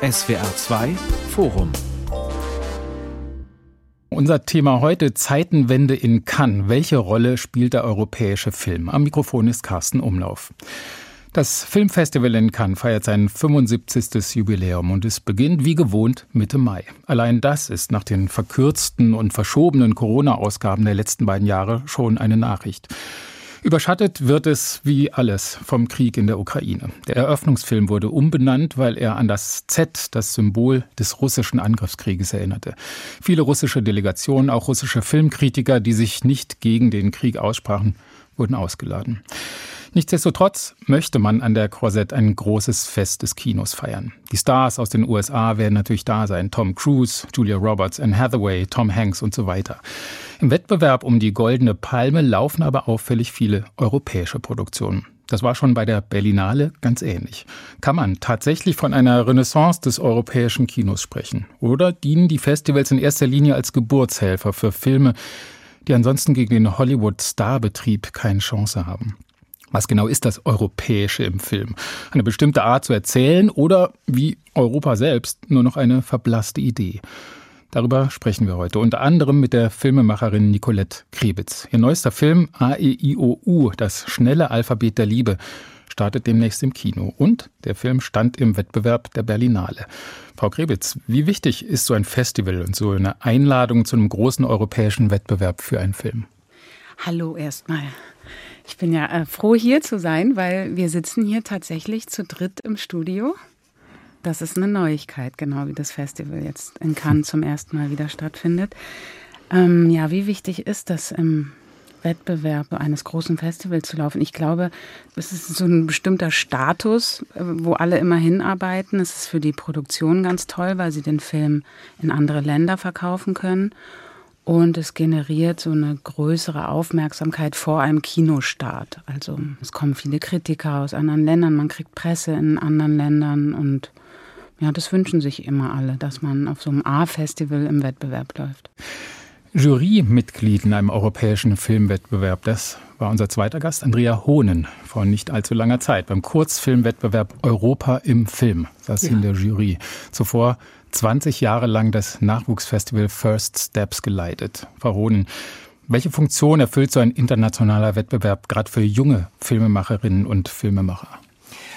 SWR 2 Forum unser Thema heute Zeitenwende in Cannes. Welche Rolle spielt der europäische Film? Am Mikrofon ist Carsten Umlauf. Das Filmfestival in Cannes feiert sein 75. Jubiläum und es beginnt wie gewohnt Mitte Mai. Allein das ist nach den verkürzten und verschobenen Corona-Ausgaben der letzten beiden Jahre schon eine Nachricht. Überschattet wird es wie alles vom Krieg in der Ukraine. Der Eröffnungsfilm wurde umbenannt, weil er an das Z, das Symbol des russischen Angriffskrieges, erinnerte. Viele russische Delegationen, auch russische Filmkritiker, die sich nicht gegen den Krieg aussprachen, wurden ausgeladen. Nichtsdestotrotz möchte man an der Croisette ein großes Fest des Kinos feiern. Die Stars aus den USA werden natürlich da sein. Tom Cruise, Julia Roberts, Anne Hathaway, Tom Hanks und so weiter. Im Wettbewerb um die Goldene Palme laufen aber auffällig viele europäische Produktionen. Das war schon bei der Berlinale ganz ähnlich. Kann man tatsächlich von einer Renaissance des europäischen Kinos sprechen? Oder dienen die Festivals in erster Linie als Geburtshelfer für Filme, die ansonsten gegen den Hollywood-Starbetrieb keine Chance haben? Was genau ist das Europäische im Film? Eine bestimmte Art zu erzählen oder wie Europa selbst nur noch eine verblasste Idee? Darüber sprechen wir heute unter anderem mit der Filmemacherin Nicolette Krebitz. Ihr neuester Film AEIOU, das schnelle Alphabet der Liebe, startet demnächst im Kino und der Film stand im Wettbewerb der Berlinale. Frau Krebitz, wie wichtig ist so ein Festival und so eine Einladung zu einem großen europäischen Wettbewerb für einen Film? Hallo erstmal. Ich bin ja äh, froh, hier zu sein, weil wir sitzen hier tatsächlich zu dritt im Studio. Das ist eine Neuigkeit, genau wie das Festival jetzt in Cannes zum ersten Mal wieder stattfindet. Ähm, ja, wie wichtig ist das im Wettbewerb eines großen Festivals zu laufen? Ich glaube, es ist so ein bestimmter Status, äh, wo alle immer hinarbeiten. Es ist für die Produktion ganz toll, weil sie den Film in andere Länder verkaufen können. Und es generiert so eine größere Aufmerksamkeit vor einem Kinostart. Also es kommen viele Kritiker aus anderen Ländern, man kriegt Presse in anderen Ländern und ja, das wünschen sich immer alle, dass man auf so einem A-Festival im Wettbewerb läuft. Jurymitglied in einem europäischen Filmwettbewerb, das war unser zweiter Gast, Andrea Hohnen, vor nicht allzu langer Zeit beim Kurzfilmwettbewerb Europa im Film, saß sie ja. in der Jury. Zuvor 20 Jahre lang das Nachwuchsfestival First Steps geleitet. Frau Hohnen, welche Funktion erfüllt so ein internationaler Wettbewerb gerade für junge Filmemacherinnen und Filmemacher?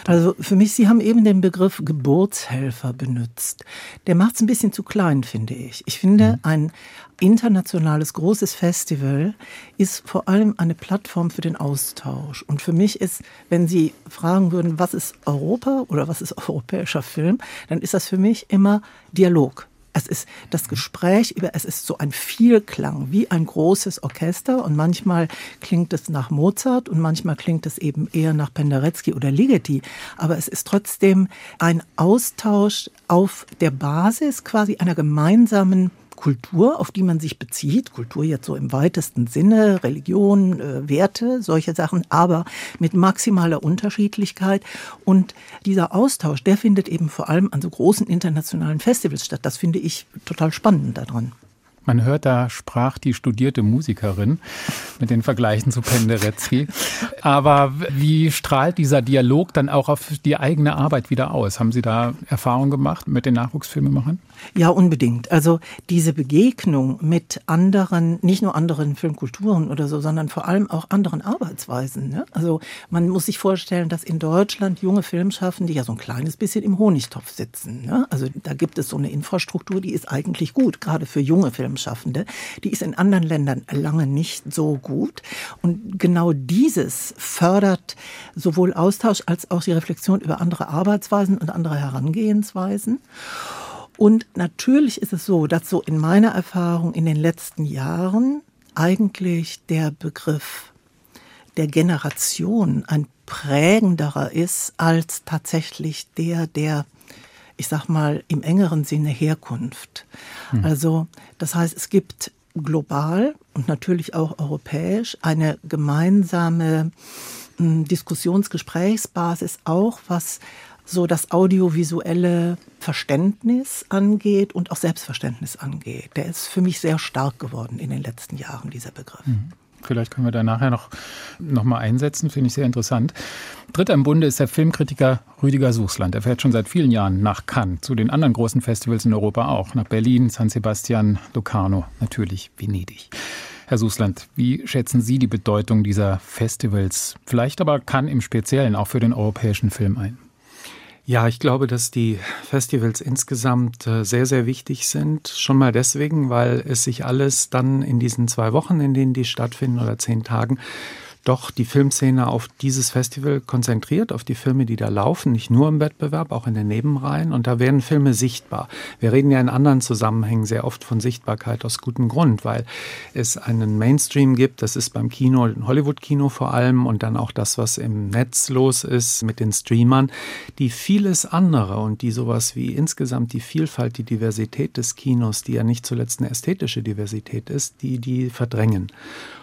Also für mich, Sie haben eben den Begriff Geburtshelfer benutzt. Der macht es ein bisschen zu klein, finde ich. Ich finde, mhm. ein internationales großes Festival ist vor allem eine Plattform für den Austausch. Und für mich ist, wenn Sie fragen würden, was ist Europa oder was ist europäischer Film, dann ist das für mich immer Dialog. Es ist das Gespräch über, es ist so ein Vielklang, wie ein großes Orchester und manchmal klingt es nach Mozart und manchmal klingt es eben eher nach Penderecki oder Ligeti. Aber es ist trotzdem ein Austausch auf der Basis quasi einer gemeinsamen Kultur, auf die man sich bezieht, Kultur jetzt so im weitesten Sinne, Religion, äh, Werte, solche Sachen, aber mit maximaler Unterschiedlichkeit. Und dieser Austausch, der findet eben vor allem an so großen internationalen Festivals statt. Das finde ich total spannend daran. Man hört, da sprach die studierte Musikerin mit den Vergleichen zu Penderecki. Aber wie strahlt dieser Dialog dann auch auf die eigene Arbeit wieder aus? Haben Sie da Erfahrungen gemacht mit den Nachwuchsfilmemachern? Ja, unbedingt. Also diese Begegnung mit anderen, nicht nur anderen Filmkulturen oder so, sondern vor allem auch anderen Arbeitsweisen. Ne? Also man muss sich vorstellen, dass in Deutschland junge Filmschaffende ja so ein kleines bisschen im Honigtopf sitzen. Ne? Also da gibt es so eine Infrastruktur, die ist eigentlich gut, gerade für junge Filmschaffende. Die ist in anderen Ländern lange nicht so gut. Und genau dieses fördert sowohl Austausch als auch die Reflexion über andere Arbeitsweisen und andere Herangehensweisen. Und natürlich ist es so, dass so in meiner Erfahrung in den letzten Jahren eigentlich der Begriff der Generation ein prägenderer ist als tatsächlich der der ich sag mal im engeren Sinne Herkunft. Hm. Also das heißt, es gibt global und natürlich auch europäisch eine gemeinsame hm, Diskussionsgesprächsbasis auch, was so das audiovisuelle Verständnis angeht und auch Selbstverständnis angeht. Der ist für mich sehr stark geworden in den letzten Jahren, dieser Begriff. Mhm. Vielleicht können wir da nachher noch, noch mal einsetzen, finde ich sehr interessant. Dritter im Bunde ist der Filmkritiker Rüdiger Suchsland. Er fährt schon seit vielen Jahren nach Cannes, zu den anderen großen Festivals in Europa auch, nach Berlin, San Sebastian, Locarno, natürlich Venedig. Herr Suchsland, wie schätzen Sie die Bedeutung dieser Festivals, vielleicht aber Cannes im Speziellen auch für den europäischen Film ein? Ja, ich glaube, dass die Festivals insgesamt äh, sehr, sehr wichtig sind. Schon mal deswegen, weil es sich alles dann in diesen zwei Wochen, in denen die stattfinden oder zehn Tagen, doch die Filmszene auf dieses Festival konzentriert, auf die Filme, die da laufen, nicht nur im Wettbewerb, auch in den Nebenreihen. Und da werden Filme sichtbar. Wir reden ja in anderen Zusammenhängen sehr oft von Sichtbarkeit aus gutem Grund, weil es einen Mainstream gibt. Das ist beim Kino, Hollywood-Kino vor allem und dann auch das, was im Netz los ist mit den Streamern, die vieles andere und die sowas wie insgesamt die Vielfalt, die Diversität des Kinos, die ja nicht zuletzt eine ästhetische Diversität ist, die die verdrängen.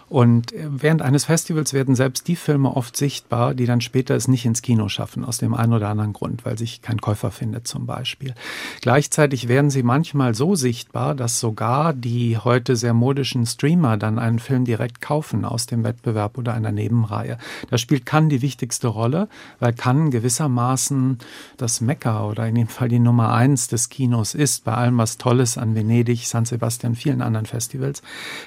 Und während eines Festivals werden selbst die Filme oft sichtbar, die dann später es nicht ins Kino schaffen, aus dem einen oder anderen Grund, weil sich kein Käufer findet zum Beispiel. Gleichzeitig werden sie manchmal so sichtbar, dass sogar die heute sehr modischen Streamer dann einen Film direkt kaufen aus dem Wettbewerb oder einer Nebenreihe. Da spielt Cannes die wichtigste Rolle, weil Cannes gewissermaßen das Mekka oder in dem Fall die Nummer eins des Kinos ist, bei allem was Tolles an Venedig, San Sebastian, vielen anderen Festivals,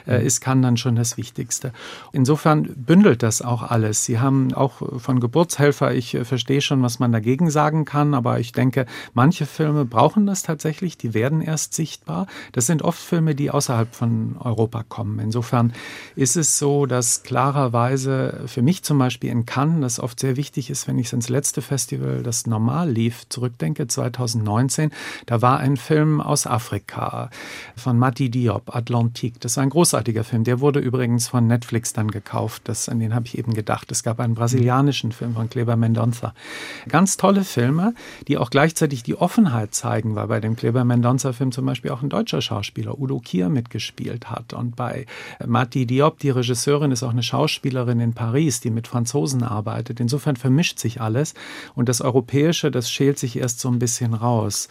äh, ist Cannes dann schon das Wichtigste. Wichtigste. Insofern bündelt das auch alles. Sie haben auch von Geburtshelfer, ich äh, verstehe schon, was man dagegen sagen kann, aber ich denke, manche Filme brauchen das tatsächlich, die werden erst sichtbar. Das sind oft Filme, die außerhalb von Europa kommen. Insofern ist es so, dass klarerweise für mich zum Beispiel in Cannes das oft sehr wichtig ist, wenn ich ins letzte Festival, das normal lief, zurückdenke, 2019, da war ein Film aus Afrika von Mati Diop, Atlantique. Das war ein großartiger Film. Der wurde übrigens von von Netflix dann gekauft. Das, an den habe ich eben gedacht. Es gab einen brasilianischen Film von Kleber Mendonça. Ganz tolle Filme, die auch gleichzeitig die Offenheit zeigen, weil bei dem Kleber Mendonça-Film zum Beispiel auch ein deutscher Schauspieler, Udo Kier, mitgespielt hat. Und bei Mati Diop, die Regisseurin, ist auch eine Schauspielerin in Paris, die mit Franzosen arbeitet. Insofern vermischt sich alles. Und das Europäische, das schält sich erst so ein bisschen raus.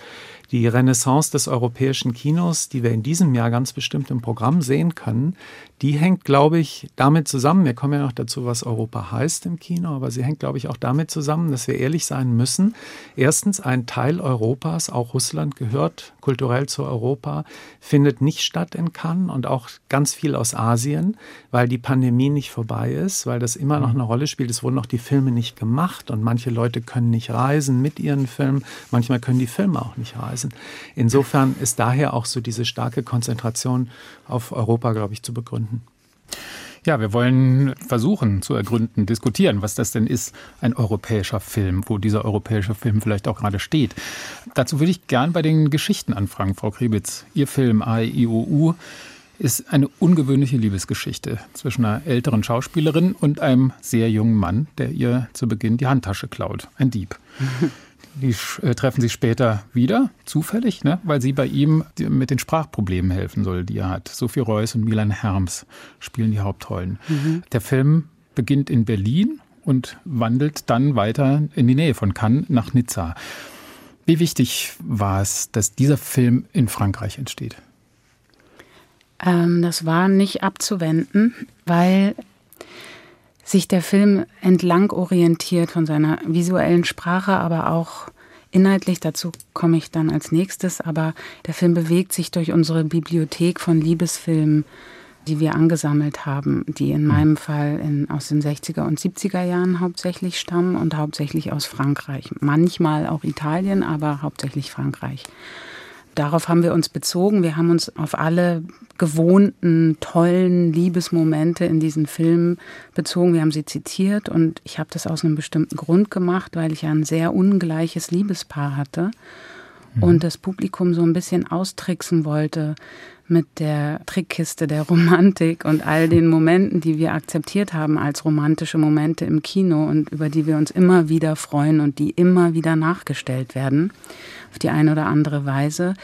Die Renaissance des europäischen Kinos, die wir in diesem Jahr ganz bestimmt im Programm sehen können, die hängt, glaube ich, damit zusammen, wir kommen ja noch dazu, was Europa heißt im Kino, aber sie hängt, glaube ich, auch damit zusammen, dass wir ehrlich sein müssen. Erstens, ein Teil Europas, auch Russland gehört kulturell zu Europa, findet nicht statt in Cannes und auch ganz viel aus Asien, weil die Pandemie nicht vorbei ist, weil das immer noch eine Rolle spielt. Es wurden noch die Filme nicht gemacht und manche Leute können nicht reisen mit ihren Filmen, manchmal können die Filme auch nicht reisen. Insofern ist daher auch so diese starke Konzentration auf Europa, glaube ich, zu begründen. Ja, wir wollen versuchen zu ergründen, diskutieren, was das denn ist, ein europäischer Film, wo dieser europäische Film vielleicht auch gerade steht. Dazu würde ich gern bei den Geschichten anfangen, Frau Kriebitz. Ihr Film AIOU ist eine ungewöhnliche Liebesgeschichte zwischen einer älteren Schauspielerin und einem sehr jungen Mann, der ihr zu Beginn die Handtasche klaut. Ein Dieb. Die äh, treffen sich später wieder, zufällig, ne? weil sie bei ihm mit den Sprachproblemen helfen soll, die er hat. Sophie Reuss und Milan Herms spielen die Hauptrollen. Mhm. Der Film beginnt in Berlin und wandelt dann weiter in die Nähe von Cannes nach Nizza. Wie wichtig war es, dass dieser Film in Frankreich entsteht? Ähm, das war nicht abzuwenden, weil sich der Film entlang orientiert von seiner visuellen Sprache, aber auch inhaltlich, dazu komme ich dann als nächstes, aber der Film bewegt sich durch unsere Bibliothek von Liebesfilmen, die wir angesammelt haben, die in meinem Fall in, aus den 60er und 70er Jahren hauptsächlich stammen und hauptsächlich aus Frankreich. Manchmal auch Italien, aber hauptsächlich Frankreich. Darauf haben wir uns bezogen. Wir haben uns auf alle gewohnten, tollen Liebesmomente in diesen Filmen bezogen. Wir haben sie zitiert und ich habe das aus einem bestimmten Grund gemacht, weil ich ja ein sehr ungleiches Liebespaar hatte mhm. und das Publikum so ein bisschen austricksen wollte mit der Trickkiste der Romantik und all den Momenten, die wir akzeptiert haben als romantische Momente im Kino und über die wir uns immer wieder freuen und die immer wieder nachgestellt werden auf die eine oder andere Weise.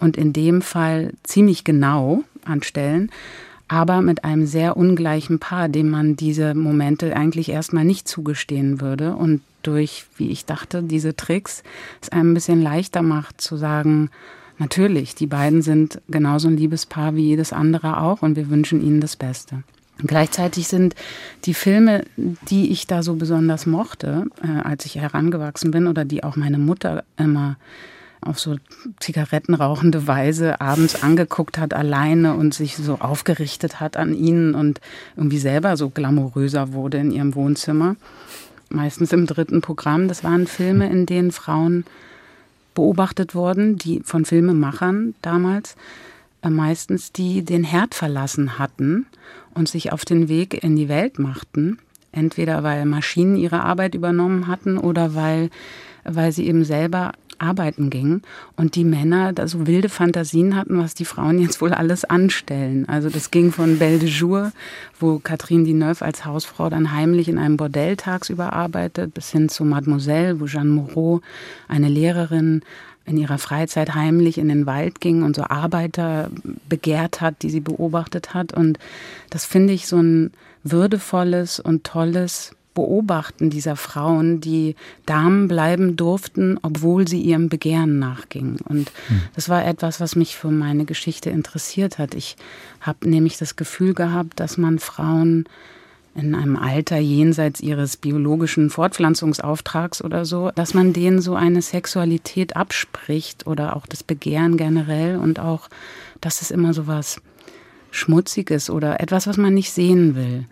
Und in dem Fall ziemlich genau anstellen, aber mit einem sehr ungleichen Paar, dem man diese Momente eigentlich erstmal nicht zugestehen würde und durch, wie ich dachte, diese Tricks es einem ein bisschen leichter macht zu sagen, natürlich, die beiden sind genauso ein Liebespaar wie jedes andere auch und wir wünschen ihnen das Beste. Gleichzeitig sind die Filme, die ich da so besonders mochte, äh, als ich herangewachsen bin oder die auch meine Mutter immer auf so zigarettenrauchende Weise abends angeguckt hat, alleine und sich so aufgerichtet hat an ihnen und irgendwie selber so glamouröser wurde in ihrem Wohnzimmer. Meistens im dritten Programm. Das waren Filme, in denen Frauen beobachtet wurden, die von Filmemachern damals, äh, meistens die den Herd verlassen hatten und sich auf den Weg in die Welt machten. Entweder weil Maschinen ihre Arbeit übernommen hatten oder weil, weil sie eben selber arbeiten gingen und die Männer da so wilde Fantasien hatten, was die Frauen jetzt wohl alles anstellen. Also das ging von Belle de Jour, wo Catherine Deneuve als Hausfrau dann heimlich in einem Bordell tagsüber arbeitet, bis hin zu Mademoiselle, wo Jeanne Moreau, eine Lehrerin, in ihrer Freizeit heimlich in den Wald ging und so Arbeiter begehrt hat, die sie beobachtet hat. Und das finde ich so ein würdevolles und tolles Beobachten dieser Frauen, die Damen bleiben durften, obwohl sie ihrem Begehren nachgingen. Und hm. das war etwas, was mich für meine Geschichte interessiert hat. Ich habe nämlich das Gefühl gehabt, dass man Frauen in einem Alter jenseits ihres biologischen Fortpflanzungsauftrags oder so, dass man denen so eine Sexualität abspricht oder auch das Begehren generell und auch, dass es immer so was Schmutziges oder etwas, was man nicht sehen will,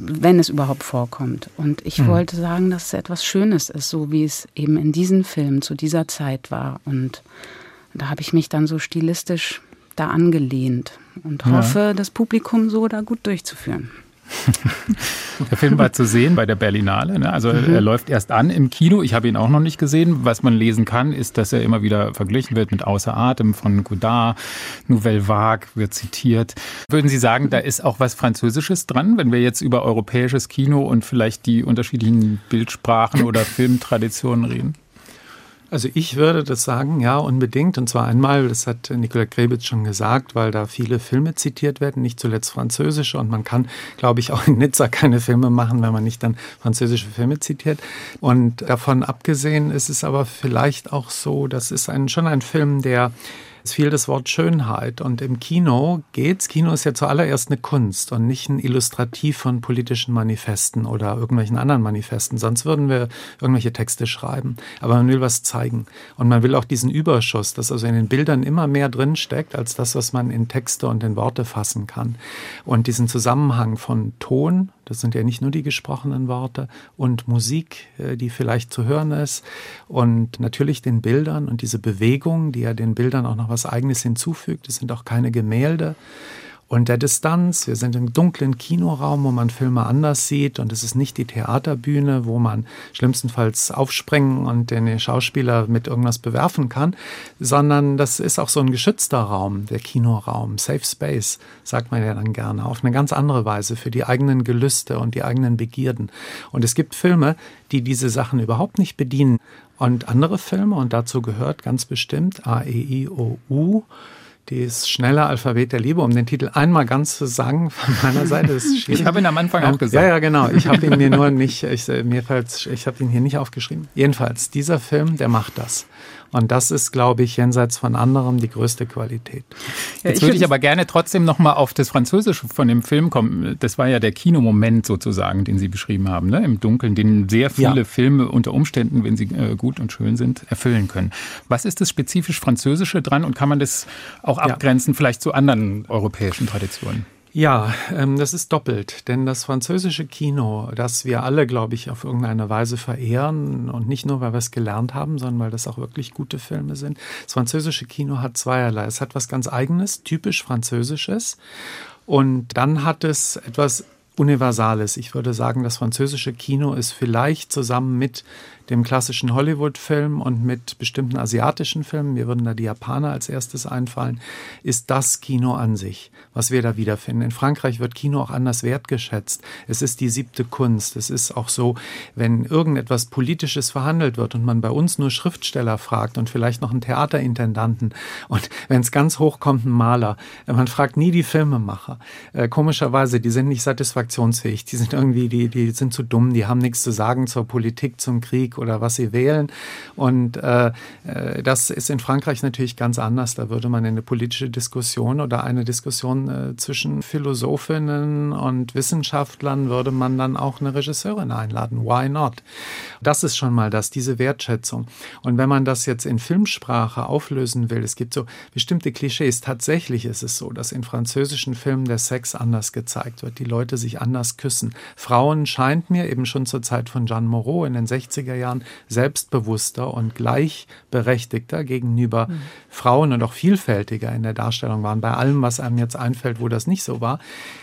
wenn es überhaupt vorkommt. Und ich mhm. wollte sagen, dass es etwas Schönes ist, so wie es eben in diesen Filmen zu dieser Zeit war. Und da habe ich mich dann so stilistisch da angelehnt und hoffe, ja. das Publikum so da gut durchzuführen. Der Film war zu sehen bei der Berlinale. Ne? Also mhm. er läuft erst an im Kino. Ich habe ihn auch noch nicht gesehen. Was man lesen kann, ist, dass er immer wieder verglichen wird mit Außer Atem von Godard. Nouvelle Vague wird zitiert. Würden Sie sagen, da ist auch was Französisches dran, wenn wir jetzt über europäisches Kino und vielleicht die unterschiedlichen Bildsprachen oder Filmtraditionen reden? Also ich würde das sagen, ja, unbedingt. Und zwar einmal, das hat Nikola Krebitz schon gesagt, weil da viele Filme zitiert werden, nicht zuletzt französische. Und man kann, glaube ich, auch in Nizza keine Filme machen, wenn man nicht dann französische Filme zitiert. Und davon abgesehen ist es aber vielleicht auch so, das ist ein, schon ein Film, der es fiel das Wort Schönheit. Und im Kino geht's. Kino ist ja zuallererst eine Kunst und nicht ein Illustrativ von politischen Manifesten oder irgendwelchen anderen Manifesten. Sonst würden wir irgendwelche Texte schreiben. Aber man will was zeigen. Und man will auch diesen Überschuss, dass also in den Bildern immer mehr drinsteckt, als das, was man in Texte und in Worte fassen kann. Und diesen Zusammenhang von Ton, das sind ja nicht nur die gesprochenen Worte und Musik, äh, die vielleicht zu hören ist und natürlich den Bildern und diese Bewegung, die ja den Bildern auch noch was Eigenes hinzufügt. Es sind auch keine Gemälde und der Distanz. Wir sind im dunklen Kinoraum, wo man Filme anders sieht und es ist nicht die Theaterbühne, wo man schlimmstenfalls aufspringen und den Schauspieler mit irgendwas bewerfen kann, sondern das ist auch so ein geschützter Raum, der Kinoraum, Safe Space, sagt man ja dann gerne, auf eine ganz andere Weise für die eigenen Gelüste und die eigenen Begierden. Und es gibt Filme, die diese Sachen überhaupt nicht bedienen. Und andere Filme, und dazu gehört ganz bestimmt A, E, Das schnelle Alphabet der Liebe, um den Titel einmal ganz zu sagen von meiner Seite. ich habe ihn am Anfang auch gesagt. Ja, ja, genau. Ich habe ihn mir nur nicht, ich, mir fällt, ich habe ihn hier nicht aufgeschrieben. Jedenfalls, dieser Film, der macht das. Und das ist, glaube ich, jenseits von anderem die größte Qualität. Ja, Jetzt würde ich aber gerne trotzdem noch mal auf das Französische von dem Film kommen. Das war ja der Kinomoment sozusagen, den Sie beschrieben haben, ne? im Dunkeln, den sehr viele ja. Filme unter Umständen, wenn sie äh, gut und schön sind, erfüllen können. Was ist das spezifisch Französische dran und kann man das auch abgrenzen, ja. vielleicht zu anderen europäischen Traditionen? Ja, ähm, das ist doppelt, denn das französische Kino, das wir alle, glaube ich, auf irgendeine Weise verehren und nicht nur, weil wir es gelernt haben, sondern weil das auch wirklich gute Filme sind. Das französische Kino hat zweierlei. Es hat was ganz eigenes, typisch französisches und dann hat es etwas Universales. Ich würde sagen, das französische Kino ist vielleicht zusammen mit dem klassischen Hollywood-Film und mit bestimmten asiatischen Filmen, mir würden da die Japaner als erstes einfallen, ist das Kino an sich, was wir da wiederfinden. In Frankreich wird Kino auch anders wertgeschätzt. Es ist die siebte Kunst. Es ist auch so, wenn irgendetwas Politisches verhandelt wird und man bei uns nur Schriftsteller fragt und vielleicht noch einen Theaterintendanten und wenn es ganz hoch kommt, einen Maler. Man fragt nie die Filmemacher. Äh, komischerweise, die sind nicht satisfiziert reaktionsfähig. Die sind irgendwie, die, die sind zu dumm, die haben nichts zu sagen zur Politik, zum Krieg oder was sie wählen. Und äh, äh das ist in Frankreich natürlich ganz anders. Da würde man in eine politische Diskussion oder eine Diskussion äh, zwischen Philosophinnen und Wissenschaftlern würde man dann auch eine Regisseurin einladen. Why not? Das ist schon mal das, diese Wertschätzung. Und wenn man das jetzt in Filmsprache auflösen will, es gibt so bestimmte Klischees. Tatsächlich ist es so, dass in französischen Filmen der Sex anders gezeigt wird, die Leute sich anders küssen. Frauen scheint mir eben schon zur Zeit von Jeanne Moreau in den 60er Jahren selbstbewusster und gleichberechtigter gegenüber mhm. Frauen und auch vielfältiger in der Darstellung waren. Bei allem, was einem jetzt einfällt, wo das nicht so war.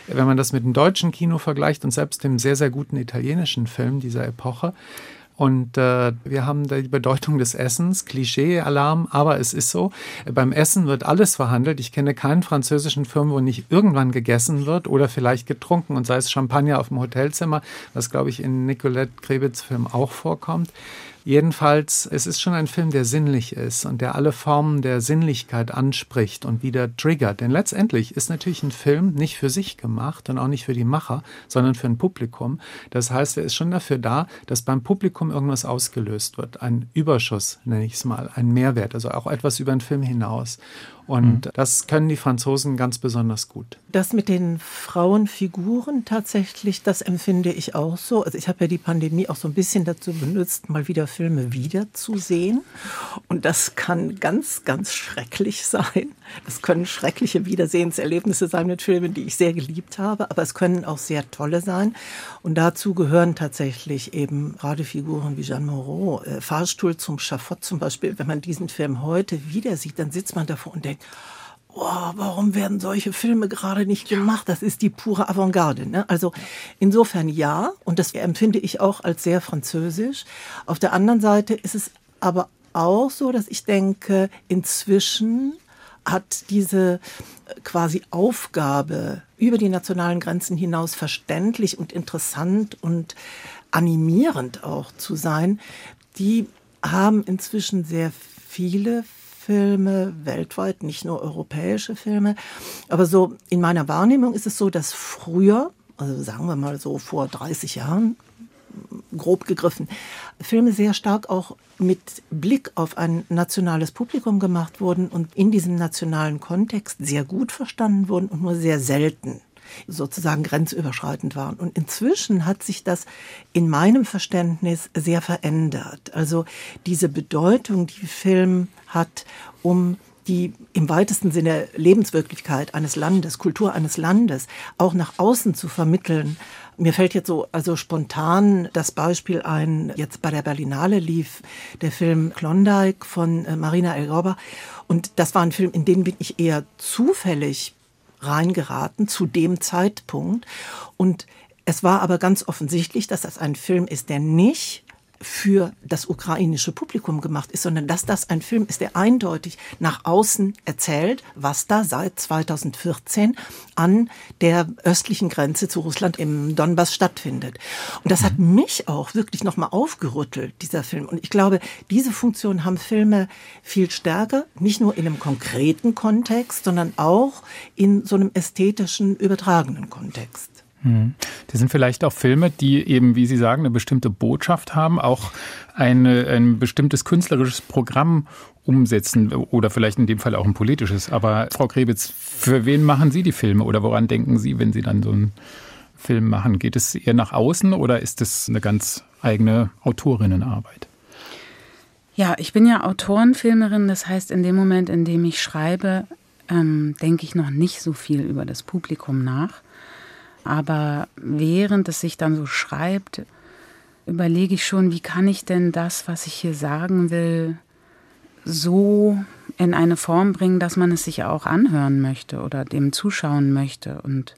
Wenn man das mit dem deutschen Kino vergleicht und selbst dem sehr, sehr guten italienischen Film dieser Epoche, und äh, wir haben die Bedeutung des Essens, Klischee-Alarm, aber es ist so, beim Essen wird alles verhandelt. Ich kenne keinen französischen Film, wo nicht irgendwann gegessen wird oder vielleicht getrunken und sei es Champagner auf dem Hotelzimmer, was glaube ich in Nicolette Krebitz Film auch vorkommt. Jedenfalls, es ist schon ein Film, der sinnlich ist und der alle Formen der Sinnlichkeit anspricht und wieder triggert. Denn letztendlich ist natürlich ein Film nicht für sich gemacht und auch nicht für die Macher, sondern für ein Publikum. Das heißt, er ist schon dafür da, dass beim Publikum irgendwas ausgelöst wird. Ein Überschuss, nenne ich es mal, ein Mehrwert, also auch etwas über den Film hinaus. Und mhm. das können die Franzosen ganz besonders gut. Das mit den Frauenfiguren tatsächlich, das empfinde ich auch so. Also ich habe ja die Pandemie auch so ein bisschen dazu benutzt, mal wieder Filme wiederzusehen. Und das kann ganz, ganz schrecklich sein. Das können schreckliche Wiedersehenserlebnisse sein mit Filmen, die ich sehr geliebt habe. Aber es können auch sehr tolle sein. Und dazu gehören tatsächlich eben gerade Figuren wie Jeanne Moreau. Äh, Fahrstuhl zum Schafott zum Beispiel. Wenn man diesen Film heute wieder sieht, dann sitzt man davor und denkt, denkt, oh, warum werden solche Filme gerade nicht gemacht? Das ist die pure Avantgarde. Ne? Also insofern ja, und das empfinde ich auch als sehr französisch. Auf der anderen Seite ist es aber auch so, dass ich denke, inzwischen hat diese äh, quasi Aufgabe, über die nationalen Grenzen hinaus verständlich und interessant und animierend auch zu sein, die haben inzwischen sehr viele Filme weltweit, nicht nur europäische Filme. Aber so in meiner Wahrnehmung ist es so, dass früher, also sagen wir mal so vor 30 Jahren, grob gegriffen, Filme sehr stark auch mit Blick auf ein nationales Publikum gemacht wurden und in diesem nationalen Kontext sehr gut verstanden wurden und nur sehr selten sozusagen grenzüberschreitend waren. Und inzwischen hat sich das in meinem Verständnis sehr verändert. Also diese Bedeutung, die Film hat, um die im weitesten Sinne Lebenswirklichkeit eines Landes, Kultur eines Landes auch nach außen zu vermitteln. Mir fällt jetzt so also spontan das Beispiel ein, jetzt bei der Berlinale lief der Film Klondike von äh, Marina Elgorba und das war ein Film, in den bin ich eher zufällig reingeraten zu dem Zeitpunkt. Und es war aber ganz offensichtlich, dass das ein Film ist, der nicht für das ukrainische Publikum gemacht ist, sondern dass das ein Film ist, der eindeutig nach außen erzählt, was da seit 2014 an der östlichen Grenze zu Russland im Donbass stattfindet. Und das hat mhm. mich auch wirklich nochmal aufgerüttelt, dieser Film. Und ich glaube, diese Funktion haben Filme viel stärker, nicht nur in einem konkreten Kontext, sondern auch in so einem ästhetischen, übertragenen Kontext. Hm. Das sind vielleicht auch Filme, die eben, wie Sie sagen, eine bestimmte Botschaft haben, auch eine, ein bestimmtes künstlerisches Programm umsetzen oder vielleicht in dem Fall auch ein politisches. Aber Frau Krebitz, für wen machen Sie die Filme oder woran denken Sie, wenn Sie dann so einen Film machen? Geht es eher nach außen oder ist es eine ganz eigene Autorinnenarbeit? Ja, ich bin ja Autorenfilmerin, das heißt, in dem Moment, in dem ich schreibe, ähm, denke ich noch nicht so viel über das Publikum nach. Aber während es sich dann so schreibt, überlege ich schon, wie kann ich denn das, was ich hier sagen will, so in eine Form bringen, dass man es sich auch anhören möchte oder dem zuschauen möchte. Und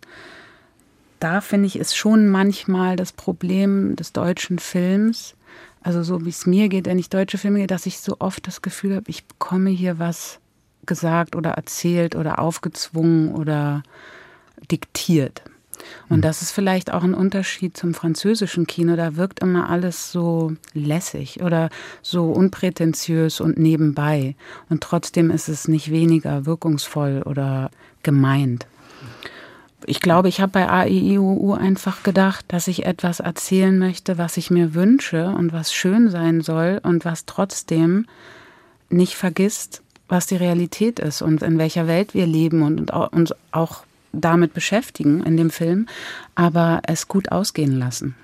da finde ich, ist schon manchmal das Problem des deutschen Films, also so wie es mir geht, wenn ich deutsche Filme gehe, dass ich so oft das Gefühl habe, ich bekomme hier was gesagt oder erzählt oder aufgezwungen oder diktiert. Und hm. das ist vielleicht auch ein Unterschied zum französischen Kino. Da wirkt immer alles so lässig oder so unprätentiös und nebenbei. Und trotzdem ist es nicht weniger wirkungsvoll oder gemeint. ich glaube, ich habe bei AIIUU einfach gedacht, dass ich etwas erzählen möchte, was ich mir wünsche und was schön sein soll und was trotzdem nicht vergisst, was die Realität ist und in welcher Welt wir leben und uns auch damit beschäftigen in dem Film, aber es gut ausgehen lassen.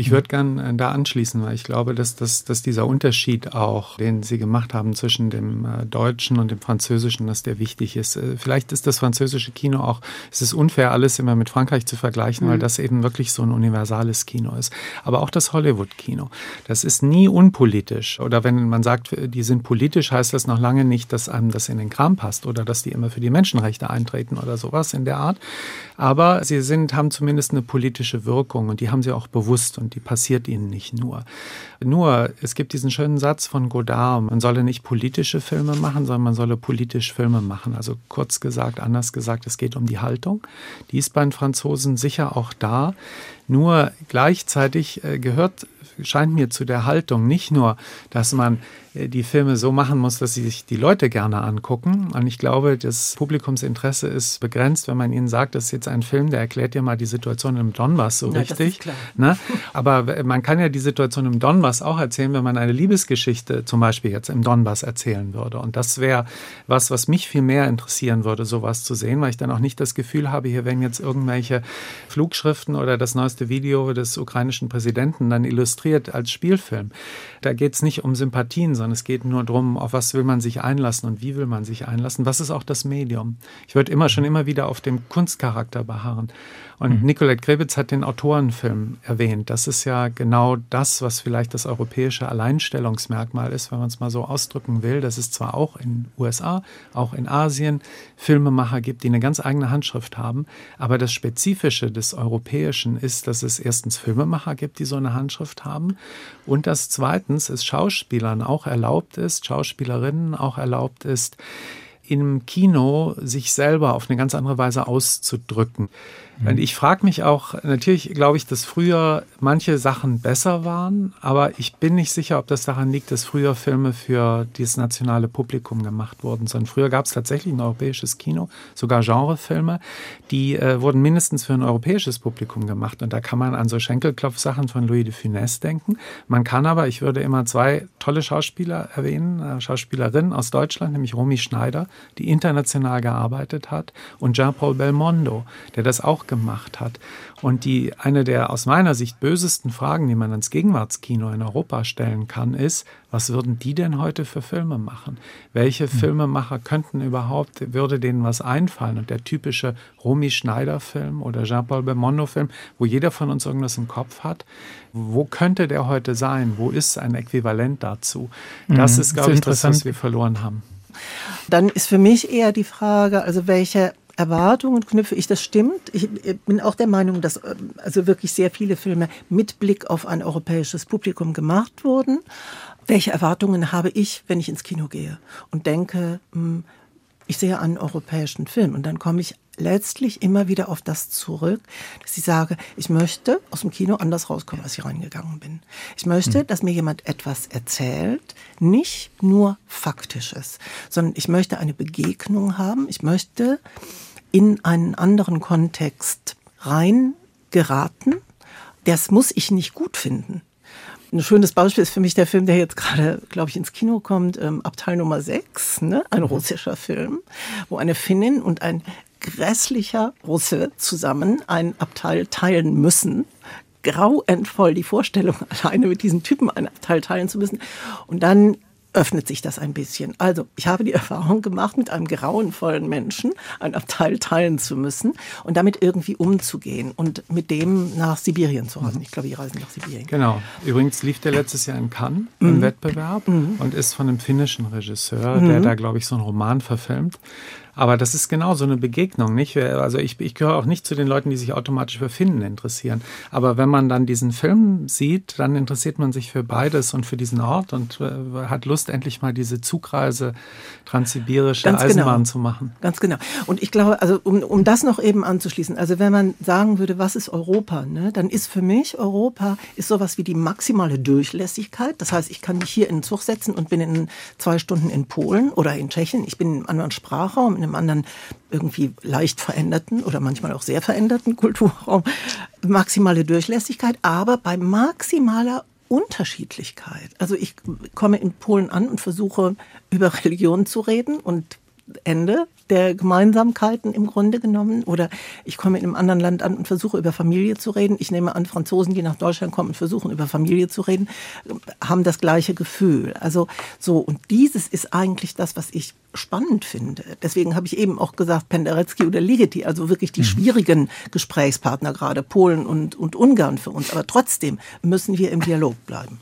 Ich würde gern äh, da anschließen, weil ich glaube, dass, dass, dass dieser Unterschied auch, den Sie gemacht haben zwischen dem äh, Deutschen und dem Französischen, dass der wichtig ist. Äh, vielleicht ist das französische Kino auch, es ist unfair, alles immer mit Frankreich zu vergleichen, mhm. weil das eben wirklich so ein universales Kino ist. Aber auch das Hollywood-Kino, das ist nie unpolitisch. Oder wenn man sagt, die sind politisch, heißt das noch lange nicht, dass einem das in den Kram passt oder dass die immer für die Menschenrechte eintreten oder sowas in der Art. Aber sie sind, haben zumindest eine politische Wirkung und die haben sie auch bewusst und die passiert ihnen nicht nur. Nur, es gibt diesen schönen Satz von Godard, man solle nicht politische Filme machen, sondern man solle politisch Filme machen. Also kurz gesagt, anders gesagt, es geht um die Haltung. Die ist bei den Franzosen sicher auch da. Nur gleichzeitig äh, gehört scheint mir zu der Haltung nicht nur, dass man die Filme so machen muss, dass sie sich die Leute gerne angucken. Und ich glaube, das Publikumsinteresse ist begrenzt, wenn man ihnen sagt, das ist jetzt ein Film, der erklärt dir mal die Situation im Donbass so Na, richtig. Ne? Aber man kann ja die Situation im Donbass auch erzählen, wenn man eine Liebesgeschichte zum Beispiel jetzt im Donbass erzählen würde. Und das wäre was, was mich viel mehr interessieren würde, sowas zu sehen, weil ich dann auch nicht das Gefühl habe, hier werden jetzt irgendwelche Flugschriften oder das neueste Video des ukrainischen Präsidenten dann illustriert als Spielfilm. Da geht es nicht um Sympathien, sondern es geht nur darum, auf was will man sich einlassen und wie will man sich einlassen. Was ist auch das Medium? Ich würde immer schon immer wieder auf dem Kunstcharakter beharren. Und mhm. Nicolette Krebitz hat den Autorenfilm erwähnt. Das ist ja genau das, was vielleicht das europäische Alleinstellungsmerkmal ist, wenn man es mal so ausdrücken will. Dass es zwar auch in USA, auch in Asien Filmemacher gibt, die eine ganz eigene Handschrift haben, aber das Spezifische des Europäischen ist, dass es erstens Filmemacher gibt, die so eine Handschrift haben und dass zweitens es Schauspielern auch erlaubt ist, Schauspielerinnen auch erlaubt ist, im Kino sich selber auf eine ganz andere Weise auszudrücken. Und ich frage mich auch, natürlich glaube ich, dass früher manche Sachen besser waren, aber ich bin nicht sicher, ob das daran liegt, dass früher Filme für dieses nationale Publikum gemacht wurden, sondern früher gab es tatsächlich ein europäisches Kino, sogar Genrefilme, die äh, wurden mindestens für ein europäisches Publikum gemacht. Und da kann man an so Schenkelklopfsachen von Louis de Funès denken. Man kann aber, ich würde immer zwei tolle Schauspieler erwähnen, äh, Schauspielerinnen aus Deutschland, nämlich Romy Schneider, die international gearbeitet hat, und Jean-Paul Belmondo, der das auch gemacht hat. Und die eine der aus meiner Sicht bösesten Fragen, die man ans Gegenwartskino in Europa stellen kann, ist, was würden die denn heute für Filme machen? Welche hm. Filmemacher könnten überhaupt, würde denen was einfallen? Und der typische Romy Schneider-Film oder Jean-Paul Belmondo-Film, wo jeder von uns irgendwas im Kopf hat, wo könnte der heute sein? Wo ist ein Äquivalent dazu? Das mhm, ist, glaube ich, das, was wir verloren haben. Dann ist für mich eher die Frage, also welche Erwartungen knüpfe ich, das stimmt. Ich bin auch der Meinung, dass ähm, also wirklich sehr viele Filme mit Blick auf ein europäisches Publikum gemacht wurden. Welche Erwartungen habe ich, wenn ich ins Kino gehe und denke, hm, ich sehe einen europäischen Film und dann komme ich letztlich immer wieder auf das zurück, dass ich sage, ich möchte aus dem Kino anders rauskommen, als ich reingegangen bin. Ich möchte, mhm. dass mir jemand etwas erzählt, nicht nur faktisches, sondern ich möchte eine Begegnung haben. Ich möchte in einen anderen Kontext reingeraten. Das muss ich nicht gut finden. Ein schönes Beispiel ist für mich der Film, der jetzt gerade, glaube ich, ins Kino kommt, ähm, Abteil Nummer 6, ne? ein mhm. russischer Film, wo eine Finnin und ein grässlicher Russe zusammen ein Abteil teilen müssen. Grauenvoll die Vorstellung, alleine mit diesen Typen ein Abteil teilen zu müssen. Und dann öffnet sich das ein bisschen. Also ich habe die Erfahrung gemacht, mit einem grauenvollen Menschen ein Abteil teilen zu müssen und damit irgendwie umzugehen und mit dem nach Sibirien zu reisen. Ich glaube, die reisen nach Sibirien. Genau. Übrigens lief der letztes Jahr in Cannes mhm. im Wettbewerb mhm. und ist von einem finnischen Regisseur, mhm. der da, glaube ich, so einen Roman verfilmt. Aber das ist genau so eine Begegnung, nicht? Also ich, ich gehöre auch nicht zu den Leuten, die sich automatisch für Finden interessieren. Aber wenn man dann diesen Film sieht, dann interessiert man sich für beides und für diesen Ort und äh, hat Lust, endlich mal diese Zugreise transsibirische Ganz genau. Eisenbahn genau. zu machen. Ganz genau. Und ich glaube, also um, um das noch eben anzuschließen, also wenn man sagen würde, was ist Europa, ne, dann ist für mich Europa ist sowas wie die maximale Durchlässigkeit. Das heißt, ich kann mich hier in den Zug setzen und bin in zwei Stunden in Polen oder in Tschechien. Ich bin in einem anderen Sprachraum, in einem anderen irgendwie leicht veränderten oder manchmal auch sehr veränderten Kulturraum. Maximale Durchlässigkeit, aber bei maximaler Unterschiedlichkeit. Also ich komme in Polen an und versuche über Religion zu reden und Ende der Gemeinsamkeiten im Grunde genommen. Oder ich komme in einem anderen Land an und versuche über Familie zu reden. Ich nehme an, Franzosen, die nach Deutschland kommen und versuchen über Familie zu reden, haben das gleiche Gefühl. Also so, und dieses ist eigentlich das, was ich spannend finde. Deswegen habe ich eben auch gesagt, Penderecki oder Ligeti, also wirklich die mhm. schwierigen Gesprächspartner, gerade Polen und, und Ungarn für uns. Aber trotzdem müssen wir im Dialog bleiben.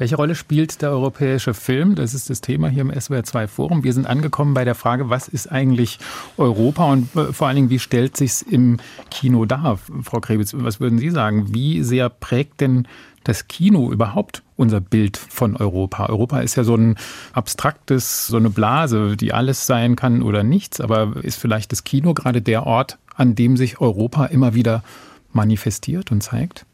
Welche Rolle spielt der europäische Film? Das ist das Thema hier im SWR2 Forum. Wir sind angekommen bei der Frage, was ist eigentlich Europa und äh, vor allen Dingen, wie stellt sich im Kino dar? Frau Krebitz, was würden Sie sagen? Wie sehr prägt denn das Kino überhaupt unser Bild von Europa? Europa ist ja so ein abstraktes, so eine Blase, die alles sein kann oder nichts. Aber ist vielleicht das Kino gerade der Ort, an dem sich Europa immer wieder manifestiert und zeigt?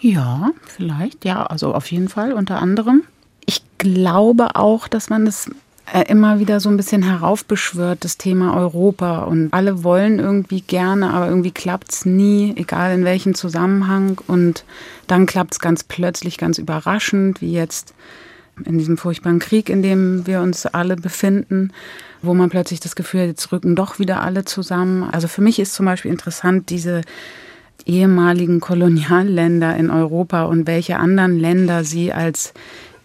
Ja, vielleicht, ja, also auf jeden Fall unter anderem. Ich glaube auch, dass man das äh, immer wieder so ein bisschen heraufbeschwört, das Thema Europa. Und alle wollen irgendwie gerne, aber irgendwie klappt es nie, egal in welchem Zusammenhang. Und dann klappt es ganz plötzlich, ganz überraschend, wie jetzt in diesem furchtbaren Krieg, in dem wir uns alle befinden, wo man plötzlich das Gefühl hat, jetzt rücken doch wieder alle zusammen. Also für mich ist zum Beispiel interessant, diese ehemaligen Kolonialländer in Europa und welche anderen Länder sie als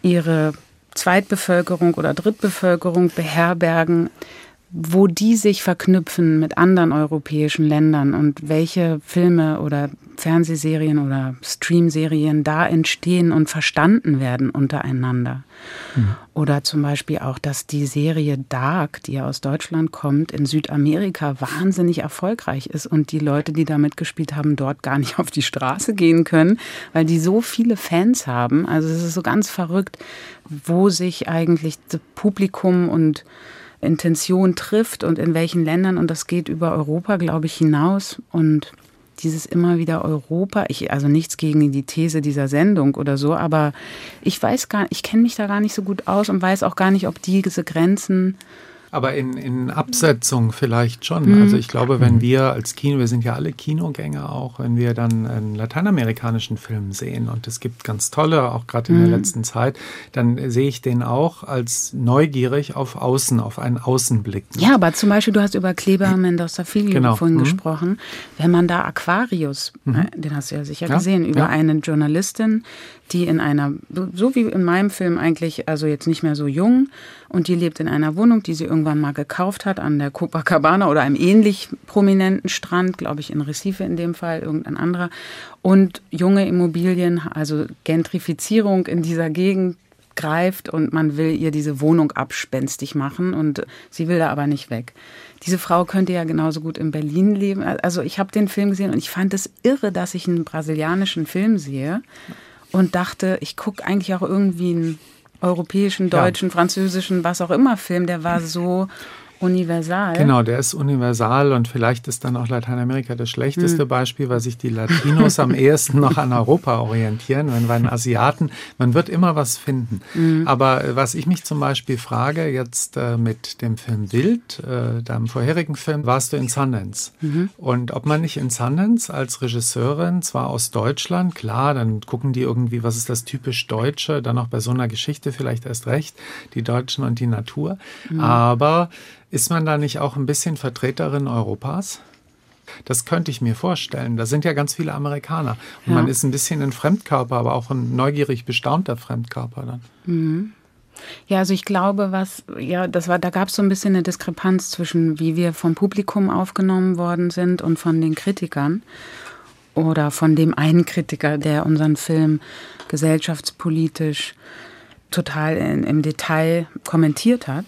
ihre Zweitbevölkerung oder Drittbevölkerung beherbergen wo die sich verknüpfen mit anderen europäischen Ländern und welche Filme oder Fernsehserien oder Streamserien da entstehen und verstanden werden untereinander. Mhm. Oder zum Beispiel auch, dass die Serie Dark, die ja aus Deutschland kommt, in Südamerika wahnsinnig erfolgreich ist und die Leute, die da mitgespielt haben, dort gar nicht auf die Straße gehen können, weil die so viele Fans haben. Also es ist so ganz verrückt, wo sich eigentlich das Publikum und Intention trifft und in welchen Ländern. Und das geht über Europa, glaube ich, hinaus. Und dieses immer wieder Europa, ich, also nichts gegen die These dieser Sendung oder so, aber ich weiß gar ich kenne mich da gar nicht so gut aus und weiß auch gar nicht, ob diese Grenzen aber in, in Absetzung vielleicht schon. Mhm. Also ich glaube, wenn wir als Kino, wir sind ja alle Kinogänger auch, wenn wir dann einen lateinamerikanischen Film sehen und es gibt ganz tolle, auch gerade in mhm. der letzten Zeit, dann sehe ich den auch als neugierig auf Außen, auf einen Außenblick. Ja, aber zum Beispiel, du hast über Kleber Mendoza Filho genau. vorhin mhm. gesprochen. Wenn man da Aquarius, mhm. äh, den hast du ja sicher ja. gesehen, über ja. eine Journalistin, die in einer, so wie in meinem Film eigentlich, also jetzt nicht mehr so jung, und die lebt in einer Wohnung, die sie irgendwann mal gekauft hat an der Copacabana oder einem ähnlich prominenten Strand, glaube ich in Recife in dem Fall, irgendein anderer. Und junge Immobilien, also Gentrifizierung in dieser Gegend greift und man will ihr diese Wohnung abspenstig machen und sie will da aber nicht weg. Diese Frau könnte ja genauso gut in Berlin leben. Also ich habe den Film gesehen und ich fand es irre, dass ich einen brasilianischen Film sehe und dachte, ich gucke eigentlich auch irgendwie einen europäischen, deutschen, ja. französischen, was auch immer Film, der war so universal. Genau, der ist universal und vielleicht ist dann auch Lateinamerika das schlechteste hm. Beispiel, weil sich die Latinos am ehesten noch an Europa orientieren, wenn bei den Asiaten, man wird immer was finden. Hm. Aber äh, was ich mich zum Beispiel frage, jetzt äh, mit dem Film Wild, äh, deinem vorherigen Film, warst du in Sundance. Mhm. Und ob man nicht in Sundance als Regisseurin, zwar aus Deutschland, klar, dann gucken die irgendwie, was ist das typisch Deutsche, dann auch bei so einer Geschichte vielleicht erst recht, die Deutschen und die Natur. Mhm. Aber ist man da nicht auch ein bisschen Vertreterin Europas? Das könnte ich mir vorstellen. Da sind ja ganz viele Amerikaner. Und ja. man ist ein bisschen ein Fremdkörper, aber auch ein neugierig bestaunter Fremdkörper dann. Mhm. Ja, also ich glaube, was, ja, das war, da gab es so ein bisschen eine Diskrepanz zwischen, wie wir vom Publikum aufgenommen worden sind und von den Kritikern. Oder von dem einen Kritiker, der unseren Film gesellschaftspolitisch total in, im Detail kommentiert hat